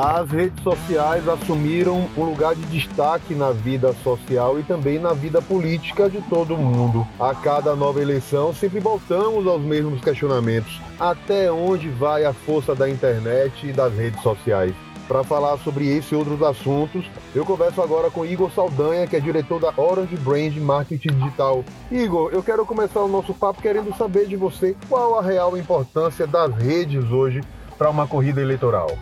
As redes sociais assumiram um lugar de destaque na vida social e também na vida política de todo mundo. A cada nova eleição, sempre voltamos aos mesmos questionamentos: até onde vai a força da internet e das redes sociais? Para falar sobre esse e outros assuntos, eu converso agora com Igor Saldanha, que é diretor da Orange Brand Marketing Digital. Igor, eu quero começar o nosso papo querendo saber de você qual a real importância das redes hoje para uma corrida eleitoral.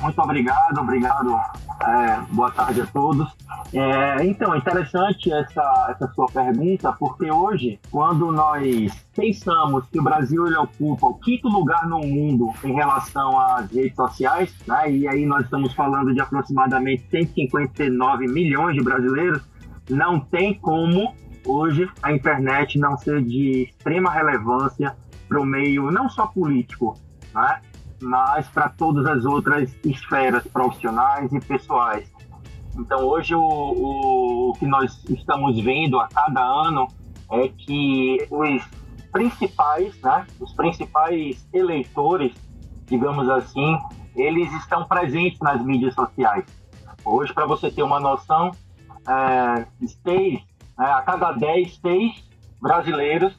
Muito obrigado, obrigado. É, boa tarde a todos. É, então, é interessante essa, essa sua pergunta, porque hoje, quando nós pensamos que o Brasil ele ocupa o quinto lugar no mundo em relação às redes sociais, né, e aí nós estamos falando de aproximadamente 159 milhões de brasileiros, não tem como hoje a internet não ser de extrema relevância para o meio não só político, né, mas para todas as outras esferas profissionais e pessoais. Então, hoje, o, o, o que nós estamos vendo a cada ano é que os principais, né, os principais eleitores, digamos assim, eles estão presentes nas mídias sociais. Hoje, para você ter uma noção, é, seis, é, a cada 10, seis brasileiros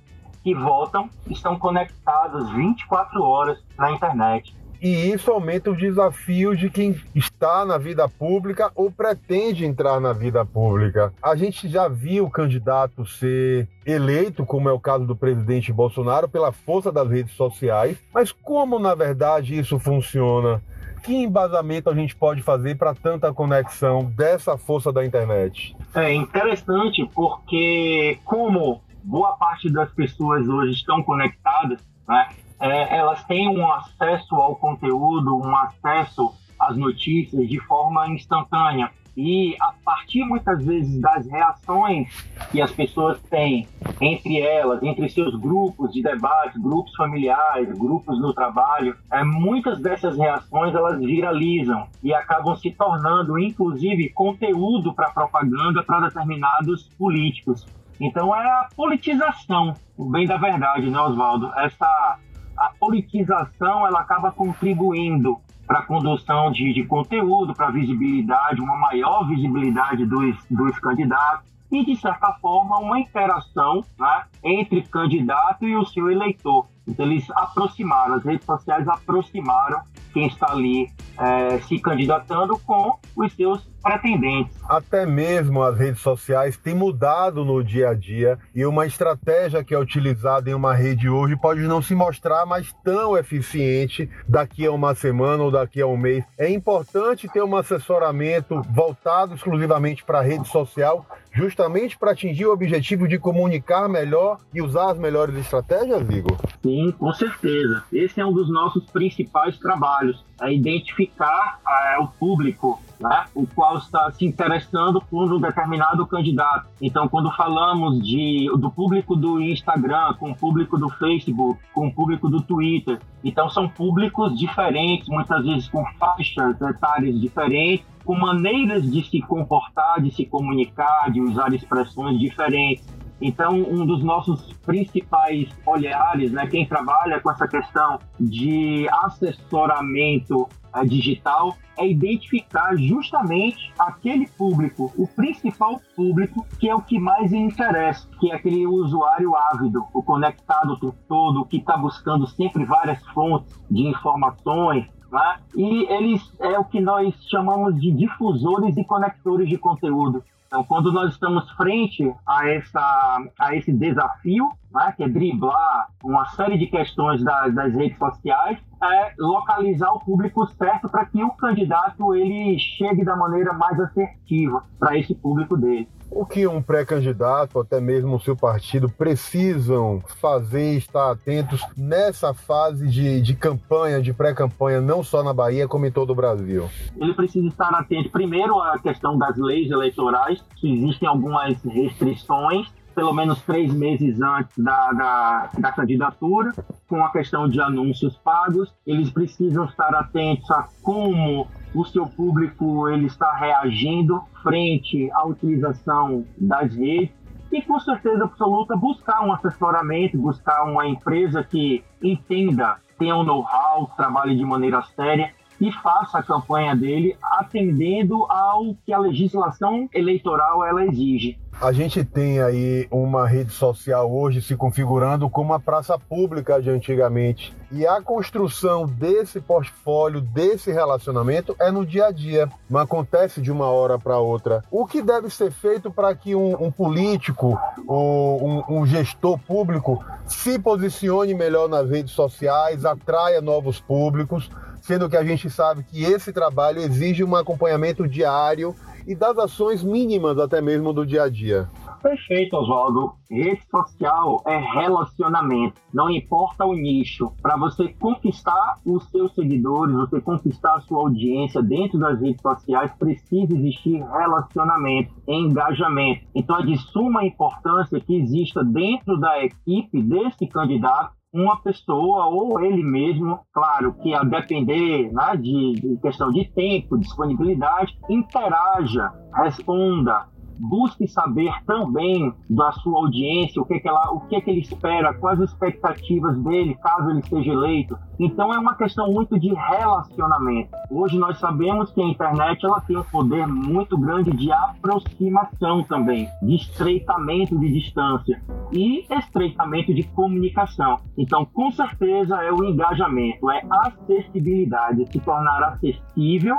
que votam estão conectados 24 horas na internet. E isso aumenta o desafio de quem está na vida pública ou pretende entrar na vida pública. A gente já viu o candidato ser eleito, como é o caso do presidente Bolsonaro, pela força das redes sociais, mas como na verdade isso funciona? Que embasamento a gente pode fazer para tanta conexão dessa força da internet? É interessante porque, como boa parte das pessoas hoje estão conectadas, né? é, elas têm um acesso ao conteúdo, um acesso às notícias de forma instantânea. E a partir muitas vezes das reações que as pessoas têm entre elas, entre seus grupos de debate, grupos familiares, grupos no trabalho, é, muitas dessas reações elas viralizam e acabam se tornando, inclusive, conteúdo para propaganda para determinados políticos. Então é a politização, o bem da verdade, né, Oswaldo? Essa a politização ela acaba contribuindo para a condução de, de conteúdo, para visibilidade, uma maior visibilidade dos, dos candidatos e, de certa forma, uma interação né, entre candidato e o seu eleitor. Então, eles aproximaram, as redes sociais aproximaram quem está ali é, se candidatando com os seus pretendentes. Até mesmo as redes sociais têm mudado no dia a dia e uma estratégia que é utilizada em uma rede hoje pode não se mostrar mais tão eficiente daqui a uma semana ou daqui a um mês. É importante ter um assessoramento voltado exclusivamente para a rede social, justamente para atingir o objetivo de comunicar melhor e usar as melhores estratégias, Igor? Sim, com certeza. Esse é um dos nossos principais trabalhos, é identificar o público né, o qual está se interessando por um determinado candidato. Então, quando falamos de, do público do Instagram, com o público do Facebook, com o público do Twitter, então são públicos diferentes, muitas vezes com faixas etárias diferentes, com maneiras de se comportar, de se comunicar, de usar expressões diferentes. Então, um dos nossos principais olhares, né, quem trabalha com essa questão de assessoramento é, digital, é identificar justamente aquele público, o principal público, que é o que mais interessa, que é aquele usuário ávido, o conectado o tempo todo, que está buscando sempre várias fontes de informações, né? E eles é o que nós chamamos de difusores e conectores de conteúdo. Então, quando nós estamos frente a, essa, a esse desafio, né, que é driblar uma série de questões das, das redes sociais, é localizar o público certo para que o candidato ele chegue da maneira mais assertiva para esse público dele. O que um pré-candidato, até mesmo o seu partido, precisam fazer estar atentos nessa fase de, de campanha, de pré-campanha, não só na Bahia, como em todo o Brasil? Ele precisa estar atento, primeiro, à questão das leis eleitorais, que existem algumas restrições pelo menos três meses antes da, da, da, candidatura, com a questão de anúncios pagos. Eles precisam estar atentos a como o seu público ele está reagindo frente à utilização das redes e com certeza absoluta buscar um assessoramento, buscar uma empresa que entenda tenha um know-how, trabalhe de maneira séria e faça a campanha dele atendendo ao que a legislação eleitoral ela exige. A gente tem aí uma rede social hoje se configurando como a praça pública de antigamente. E a construção desse portfólio, desse relacionamento, é no dia a dia. Não acontece de uma hora para outra. O que deve ser feito para que um, um político ou um, um gestor público se posicione melhor nas redes sociais, atraia novos públicos, sendo que a gente sabe que esse trabalho exige um acompanhamento diário e das ações mínimas até mesmo do dia a dia. Perfeito, Oswaldo. Rede social é relacionamento. Não importa o nicho. Para você conquistar os seus seguidores, você conquistar a sua audiência dentro das redes sociais, precisa existir relacionamento, engajamento. Então é de suma importância que exista dentro da equipe desse candidato uma pessoa ou ele mesmo, claro, que a depender né, de, de questão de tempo, disponibilidade, interaja, responda, busque saber também da sua audiência o que, que ela, o que, que ele espera, quais as expectativas dele caso ele seja eleito. Então é uma questão muito de relacionamento. Hoje nós sabemos que a internet ela tem um poder muito grande de aproximação também, de estreitamento de distância e estreitamento de comunicação. Então, com certeza é o engajamento, é acessibilidade, se tornar acessível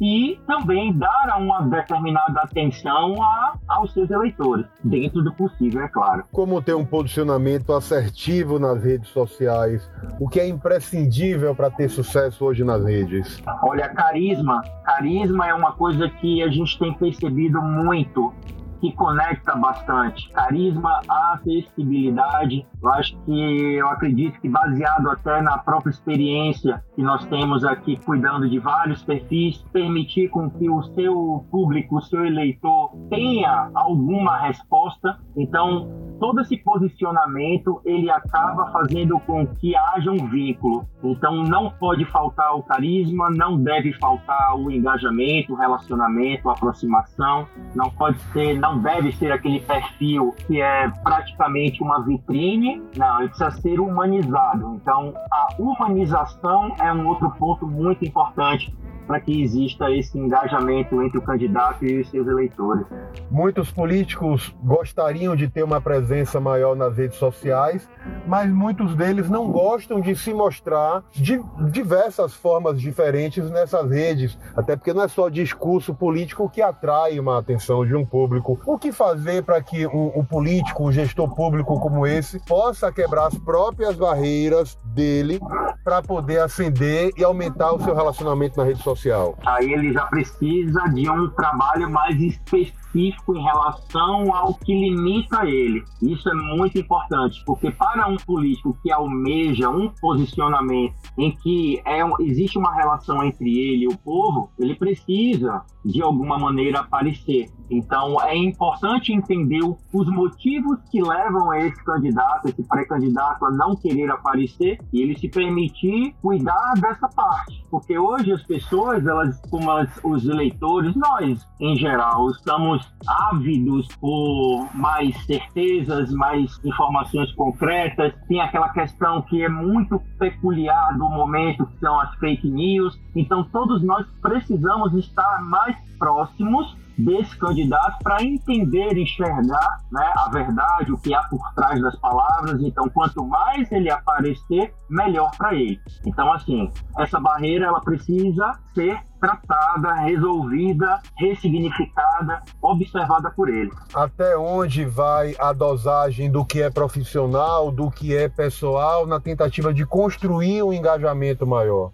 e também dar uma determinada atenção a, aos seus eleitores, dentro do possível, é claro. Como ter um posicionamento assertivo nas redes sociais? O que é imprescindível para ter sucesso hoje nas redes? Olha, carisma. Carisma é uma coisa que a gente tem percebido muito que conecta bastante. Carisma, acessibilidade. Eu acho que eu acredito que baseado até na própria experiência que nós temos aqui cuidando de vários perfis, permitir com que o seu público, o seu eleitor tenha alguma resposta. Então, todo esse posicionamento ele acaba fazendo com que haja um vínculo. Então não pode faltar o carisma, não deve faltar o engajamento, o relacionamento, a aproximação. Não pode ser, não deve ser aquele perfil que é praticamente uma vitrine. Não, ele precisa ser humanizado. Então a humanização é um outro ponto muito importante para que exista esse engajamento entre o candidato e os seus eleitores. Muitos políticos gostariam de ter uma presença maior nas redes sociais, mas muitos deles não gostam de se mostrar de diversas formas diferentes nessas redes, até porque não é só discurso político que atrai uma atenção de um público. O que fazer para que um, político, um gestor público como esse, possa quebrar as próprias barreiras dele para poder ascender e aumentar o seu relacionamento na rede social? Aí ele já precisa de um trabalho mais específico específico em relação ao que limita ele. Isso é muito importante, porque para um político que almeja um posicionamento em que é, existe uma relação entre ele e o povo, ele precisa, de alguma maneira, aparecer. Então, é importante entender os motivos que levam esse candidato, esse pré-candidato, a não querer aparecer e ele se permitir cuidar dessa parte. Porque hoje as pessoas, elas, como os eleitores, nós, em geral, estamos ávidos por mais certezas, mais informações concretas. Tem aquela questão que é muito peculiar do momento, que são as fake news. Então, todos nós precisamos estar mais próximos desse candidato para entender, enxergar né, a verdade, o que há por trás das palavras. Então, quanto mais ele aparecer, melhor para ele. Então, assim, essa barreira ela precisa ser tratada, resolvida, ressignificada, observada por ele. Até onde vai a dosagem do que é profissional, do que é pessoal, na tentativa de construir um engajamento maior?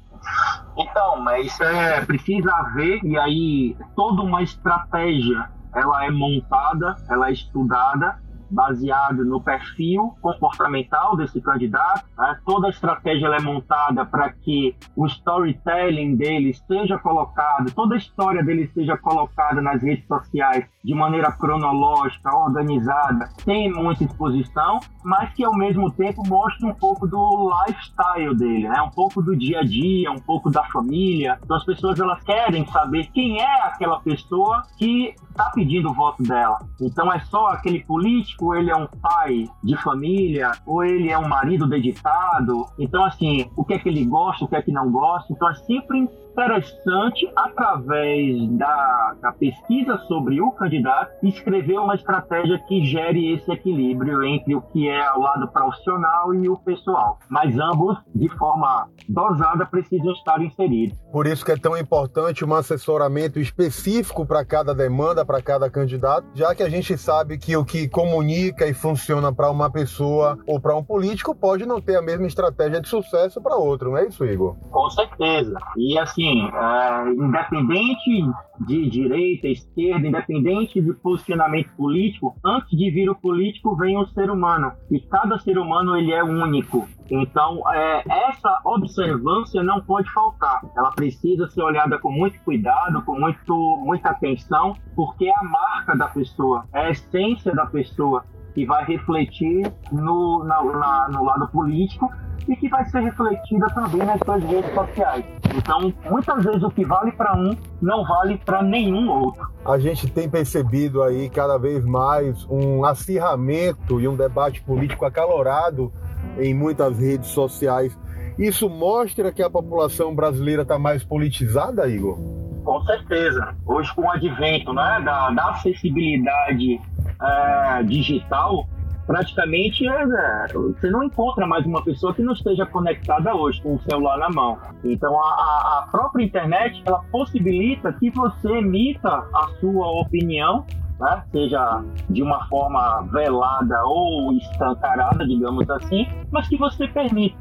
Então, mas é, precisa haver, e aí toda uma estratégia ela é montada, ela é estudada baseado no perfil comportamental desse candidato. Né? Toda a estratégia é montada para que o storytelling dele seja colocado, toda a história dele seja colocada nas redes sociais de maneira cronológica, organizada, sem muita exposição, mas que ao mesmo tempo mostre um pouco do lifestyle dele, né? um pouco do dia a dia, um pouco da família. Então as pessoas elas querem saber quem é aquela pessoa que está pedindo o voto dela. Então é só aquele político político ele é um pai de família ou ele é um marido dedicado. Então, assim, o que é que ele gosta, o que é que não gosta. Então, é sempre interessante, através da, da, pesquisa sobre o candidato, escrever uma estratégia que gere esse equilíbrio entre o que é o lado profissional e o pessoal. Mas ambos, de forma dosada, precisam estar inseridos. Por isso que é tão importante um assessoramento específico para cada demanda, para cada candidato, já que a gente sabe que o que comunica e funciona para uma pessoa ou para um político pode não ter a mesma estratégia de sucesso para outro, não é isso, Igor? Com certeza. E assim, é, independente de direita, esquerda, independente de posicionamento político, antes de vir o político vem o ser humano. E cada ser humano ele é único. Então, é, essa observância não pode faltar. Ela precisa ser olhada com muito cuidado, com muito, muita atenção, porque é a marca da pessoa, é a essência da pessoa que vai refletir no, na, na, no lado político e que vai ser refletida também nas suas redes sociais. Então, muitas vezes o que vale para um não vale para nenhum outro. A gente tem percebido aí cada vez mais um acirramento e um debate político acalorado em muitas redes sociais. Isso mostra que a população brasileira está mais politizada, Igor? Com certeza. Hoje, com o advento né, da, da acessibilidade é, digital, praticamente é, né, você não encontra mais uma pessoa que não esteja conectada hoje com o celular na mão. Então a, a própria internet ela possibilita que você emita a sua opinião né? seja de uma forma velada ou escancarada, digamos assim, mas que você permita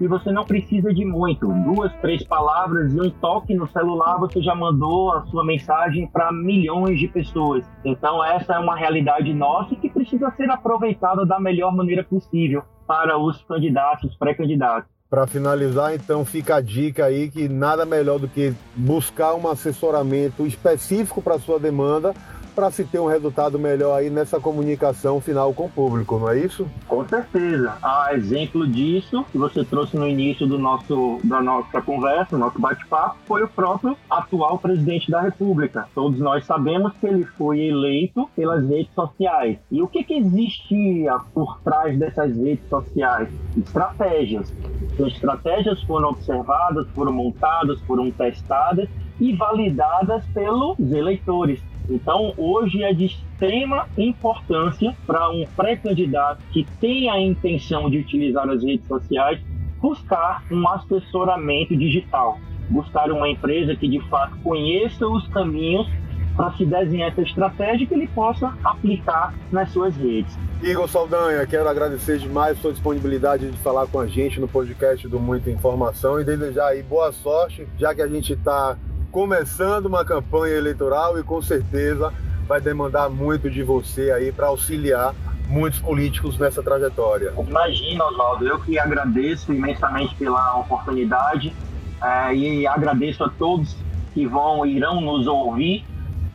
e você não precisa de muito. Duas, três palavras e um toque no celular, você já mandou a sua mensagem para milhões de pessoas. Então, essa é uma realidade nossa que precisa ser aproveitada da melhor maneira possível para os candidatos, pré-candidatos. Para finalizar, então, fica a dica aí que nada melhor do que buscar um assessoramento específico para sua demanda para se ter um resultado melhor aí nessa comunicação final com o público, não é isso? Com certeza. Exemplo disso, que você trouxe no início do nosso, da nossa conversa, nosso bate-papo, foi o próprio atual presidente da República. Todos nós sabemos que ele foi eleito pelas redes sociais. E o que, que existia por trás dessas redes sociais? Estratégias. As estratégias foram observadas, foram montadas, foram testadas e validadas pelos eleitores. Então, hoje é de extrema importância para um pré-candidato que tem a intenção de utilizar as redes sociais buscar um assessoramento digital, buscar uma empresa que de fato conheça os caminhos para se desenhar essa estratégia que ele possa aplicar nas suas redes. Igor Saldanha, quero agradecer demais a sua disponibilidade de falar com a gente no podcast do Muita Informação e desejar aí boa sorte, já que a gente está começando uma campanha eleitoral e com certeza vai demandar muito de você aí para auxiliar muitos políticos nessa trajetória. Imagina, Oswaldo, eu que agradeço imensamente pela oportunidade é, e agradeço a todos que vão irão nos ouvir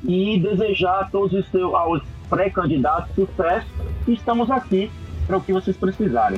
e desejar a todos os, seus, aos pré-candidatos sucesso estamos aqui para o que vocês precisarem.